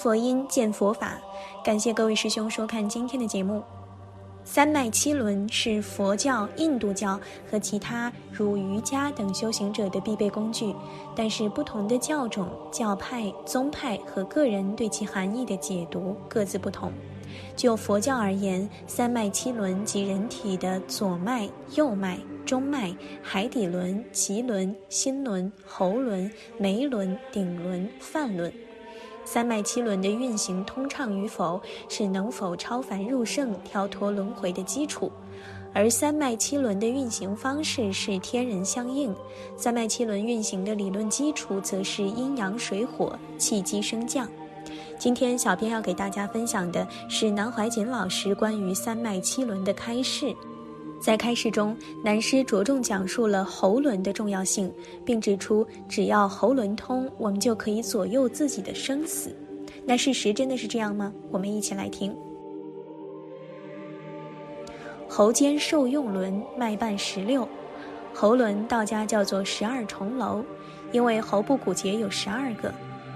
佛音，见佛法。感谢各位师兄收看今天的节目。三脉七轮是佛教、印度教和其他如瑜伽等修行者的必备工具，但是不同的教种、教派、宗派和个人对其含义的解读各自不同。就佛教而言，三脉七轮即人体的左脉、右脉、中脉、海底轮、脐轮、心轮、喉轮、眉轮、顶轮、泛轮。三脉七轮的运行通畅与否，是能否超凡入圣、跳脱轮回的基础；而三脉七轮的运行方式是天人相应。三脉七轮运行的理论基础，则是阴阳水火、气机升降。今天，小编要给大家分享的是南怀瑾老师关于三脉七轮的开示。在开示中，南师着重讲述了喉轮的重要性，并指出，只要喉轮通，我们就可以左右自己的生死。那事实真的是这样吗？我们一起来听。喉间受用轮，脉伴十六。喉轮道家叫做十二重楼，因为喉部骨节有十二个。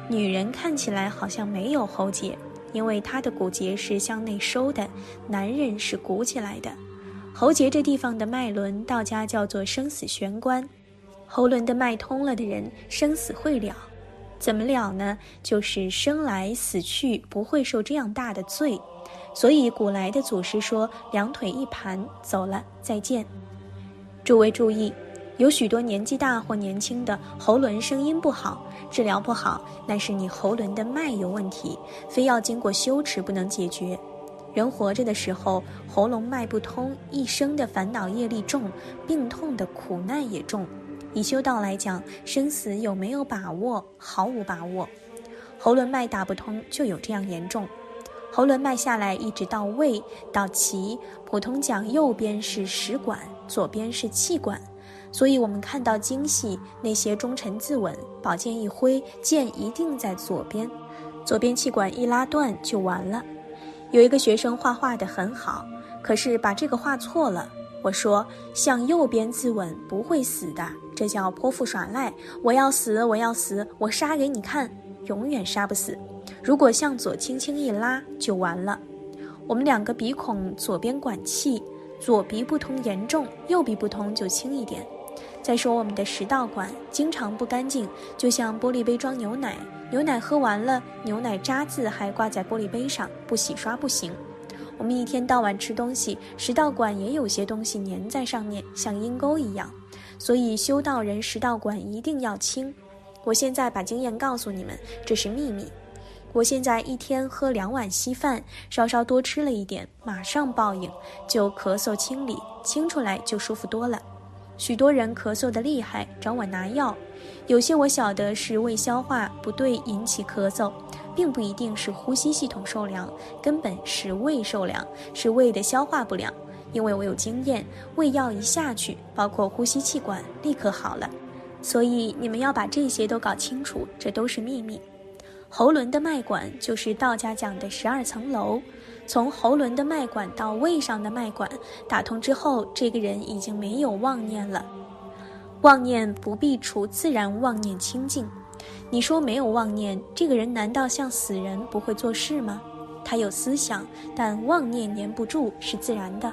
女人看起来好像没有喉结，因为她的骨节是向内收的；男人是鼓起来的。喉结这地方的脉轮，道家叫做生死玄关。喉轮的脉通了的人，生死会了。怎么了呢？就是生来死去不会受这样大的罪。所以古来的祖师说：“两腿一盘，走了，再见。”诸位注意，有许多年纪大或年轻的喉轮声音不好，治疗不好，那是你喉轮的脉有问题，非要经过修持不能解决。人活着的时候，喉咙脉不通，一生的烦恼业力重，病痛的苦难也重。以修道来讲，生死有没有把握？毫无把握。喉轮脉打不通，就有这样严重。喉轮脉下来，一直到胃到脐，普通讲右边是食管，左边是气管。所以我们看到精细那些忠臣自刎，宝剑一挥，剑一定在左边，左边气管一拉断就完了。有一个学生画画的很好，可是把这个画错了。我说向右边自刎不会死的，这叫泼妇耍赖。我要死，我要死，我杀给你看，永远杀不死。如果向左轻轻一拉就完了。我们两个鼻孔左边管气，左鼻不通严重，右鼻不通就轻一点。再说我们的食道管经常不干净，就像玻璃杯装牛奶。牛奶喝完了，牛奶渣子还挂在玻璃杯上，不洗刷不行。我们一天到晚吃东西，食道管也有些东西粘在上面，像阴沟一样。所以修道人食道管一定要清。我现在把经验告诉你们，这是秘密。我现在一天喝两碗稀饭，稍稍多吃了一点，马上报应，就咳嗽清理，清出来就舒服多了。许多人咳嗽的厉害，找我拿药。有些我晓得是胃消化不对引起咳嗽，并不一定是呼吸系统受凉，根本是胃受凉，是胃的消化不良。因为我有经验，胃药一下去，包括呼吸气管立刻好了。所以你们要把这些都搞清楚，这都是秘密。喉轮的脉管就是道家讲的十二层楼，从喉轮的脉管到胃上的脉管打通之后，这个人已经没有妄念了。妄念不必除，自然妄念清净。你说没有妄念，这个人难道像死人不会做事吗？他有思想，但妄念粘不住，是自然的。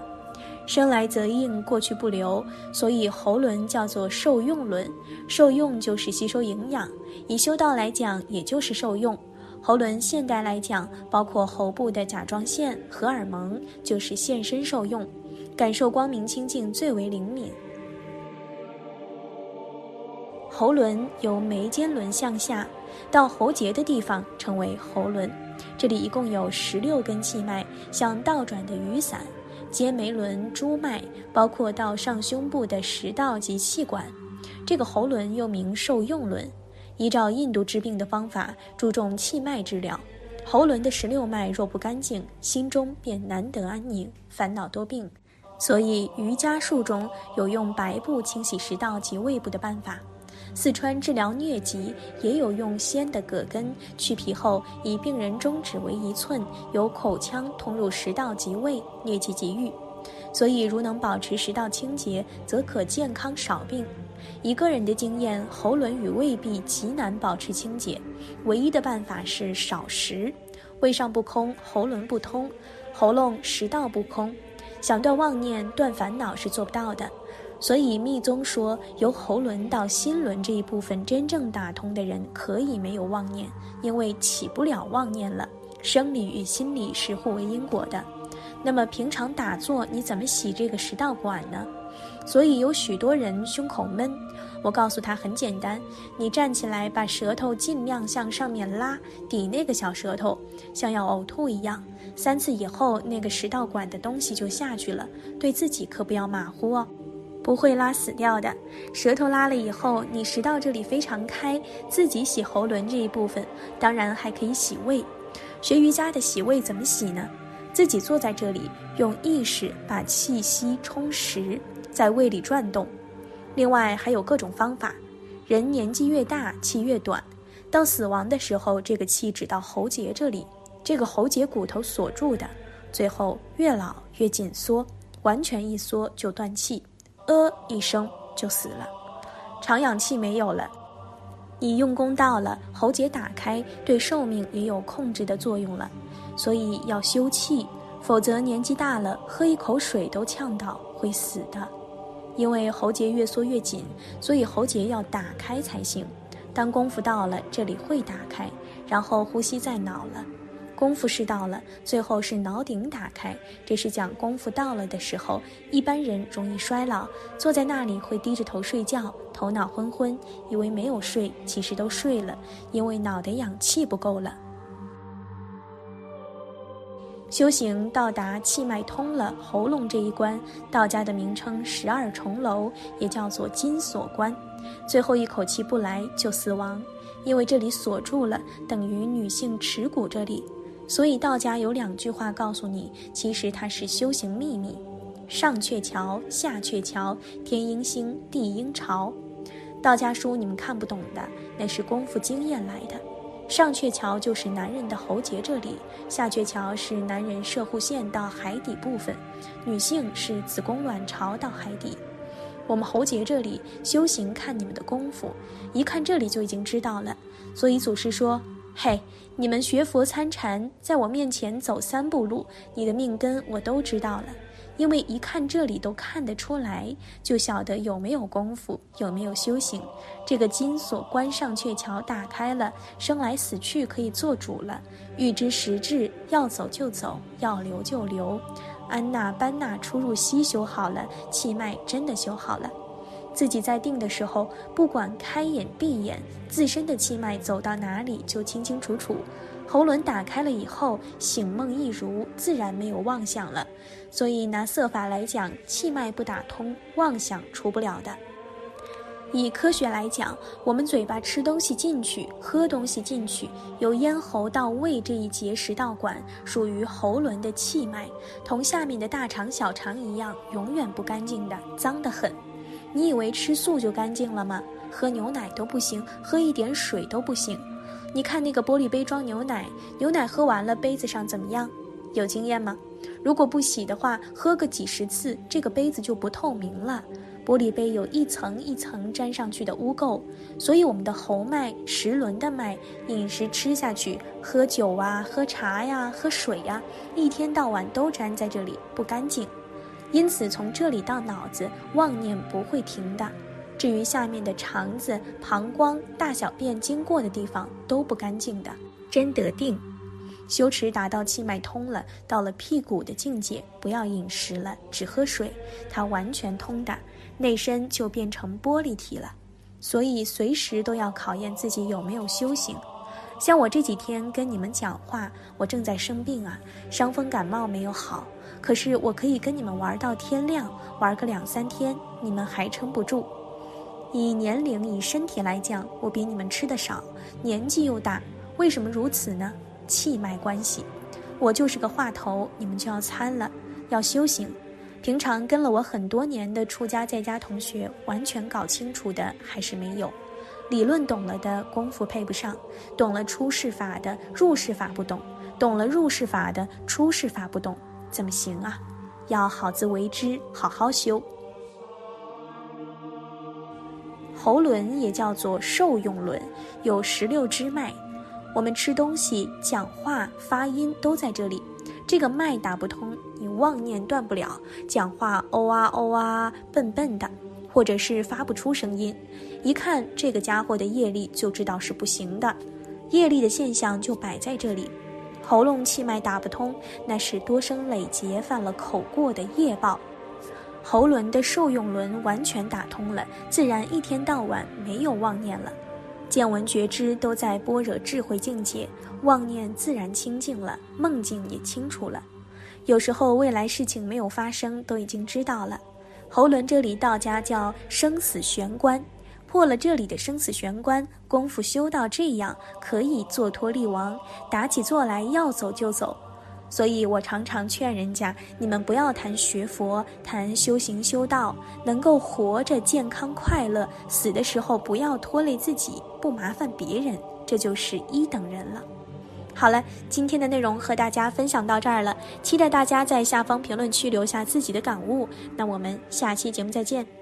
生来则应，过去不留，所以喉轮叫做受用轮。受用就是吸收营养，以修道来讲，也就是受用。喉轮现代来讲，包括喉部的甲状腺、荷尔蒙，就是现身受用，感受光明清净最为灵敏。喉轮由眉间轮向下到喉结的地方称为喉轮，这里一共有十六根气脉，像倒转的雨伞，接眉轮、诸脉，包括到上胸部的食道及气管。这个喉轮又名受用轮。依照印度治病的方法，注重气脉治疗。喉轮的十六脉若不干净，心中便难得安宁，烦恼多病。所以瑜伽术中有用白布清洗食道及胃部的办法。四川治疗疟疾也有用鲜的葛根去皮后，以病人中指为一寸，由口腔通入食道及胃，疟疾即愈。所以，如能保持食道清洁，则可健康少病。一个人的经验，喉轮与胃壁极难保持清洁，唯一的办法是少食。胃上不空，喉轮不通，喉咙食道不空，想断妄念、断烦恼是做不到的。所以密宗说，由喉轮到心轮这一部分真正打通的人，可以没有妄念，因为起不了妄念了。生理与心理是互为因果的。那么平常打坐，你怎么洗这个食道管呢？所以有许多人胸口闷，我告诉他很简单，你站起来，把舌头尽量向上面拉，抵那个小舌头，像要呕吐一样。三次以后，那个食道管的东西就下去了。对自己可不要马虎哦，不会拉死掉的。舌头拉了以后，你食道这里非常开，自己洗喉轮这一部分，当然还可以洗胃。学瑜伽的洗胃怎么洗呢？自己坐在这里，用意识把气息充实。在胃里转动，另外还有各种方法。人年纪越大，气越短，到死亡的时候，这个气只到喉结这里，这个喉结骨头锁住的，最后越老越紧缩，完全一缩就断气，呃一声就死了，长氧气没有了。你用功到了，喉结打开，对寿命也有控制的作用了，所以要休气，否则年纪大了，喝一口水都呛到，会死的。因为喉结越缩越紧，所以喉结要打开才行。当功夫到了，这里会打开，然后呼吸在脑了。功夫是到了，最后是脑顶打开。这是讲功夫到了的时候，一般人容易衰老，坐在那里会低着头睡觉，头脑昏昏，以为没有睡，其实都睡了，因为脑袋氧气不够了。修行到达气脉通了喉咙这一关，道家的名称十二重楼，也叫做金锁关。最后一口气不来就死亡，因为这里锁住了，等于女性耻骨这里。所以道家有两句话告诉你，其实它是修行秘密：上鹊桥，下鹊桥，天应星，地应朝。道家书你们看不懂的，那是功夫经验来的。上鹊桥就是男人的喉结这里，下鹊桥是男人射护腺到海底部分，女性是子宫卵巢到海底。我们喉结这里修行看你们的功夫，一看这里就已经知道了。所以祖师说：“嘿，你们学佛参禅，在我面前走三步路，你的命根我都知道了。”因为一看这里都看得出来，就晓得有没有功夫，有没有修行。这个金锁关上鹊桥打开了，生来死去可以做主了。欲知实质，要走就走，要留就留。安娜班纳出入西修好了，气脉真的修好了。自己在定的时候，不管开眼闭眼，自身的气脉走到哪里就清清楚楚。喉轮打开了以后，醒梦一如，自然没有妄想了。所以拿色法来讲，气脉不打通，妄想除不了的。以科学来讲，我们嘴巴吃东西进去，喝东西进去，由咽喉到胃这一节食道管，属于喉轮的气脉，同下面的大肠、小肠一样，永远不干净的，脏得很。你以为吃素就干净了吗？喝牛奶都不行，喝一点水都不行。你看那个玻璃杯装牛奶，牛奶喝完了，杯子上怎么样？有经验吗？如果不洗的话，喝个几十次，这个杯子就不透明了。玻璃杯有一层一层粘上去的污垢，所以我们的喉脉、食轮的脉，饮食吃下去，喝酒啊、喝茶呀、喝水呀，一天到晚都粘在这里，不干净。因此，从这里到脑子，妄念不会停的。至于下面的肠子、膀胱、大小便经过的地方都不干净的，真得定。修持达到气脉通了，到了屁股的境界，不要饮食了，只喝水，它完全通的，内身就变成玻璃体了。所以随时都要考验自己有没有修行。像我这几天跟你们讲话，我正在生病啊，伤风感冒没有好，可是我可以跟你们玩到天亮，玩个两三天，你们还撑不住。以年龄、以身体来讲，我比你们吃的少，年纪又大，为什么如此呢？气脉关系，我就是个话头，你们就要参了，要修行。平常跟了我很多年的出家在家同学，完全搞清楚的还是没有，理论懂了的功夫配不上，懂了出世法的入世法不懂，懂了入世法的出世法不懂，怎么行啊？要好自为之，好好修。喉轮也叫做受用轮，有十六支脉。我们吃东西、讲话、发音都在这里。这个脉打不通，你妄念断不了，讲话哦啊哦啊，笨笨的，或者是发不出声音。一看这个家伙的业力，就知道是不行的。业力的现象就摆在这里。喉咙气脉打不通，那是多生累劫犯了口过的业报。喉轮的受用轮完全打通了，自然一天到晚没有妄念了，见闻觉知都在般若智慧境界，妄念自然清净了，梦境也清楚了。有时候未来事情没有发生，都已经知道了。喉轮这里道家叫生死玄关。破了这里的生死玄关，功夫修到这样，可以坐脱力亡，打起坐来要走就走。所以我常常劝人家，你们不要谈学佛，谈修行修道，能够活着健康快乐，死的时候不要拖累自己，不麻烦别人，这就是一等人了。好了，今天的内容和大家分享到这儿了，期待大家在下方评论区留下自己的感悟。那我们下期节目再见。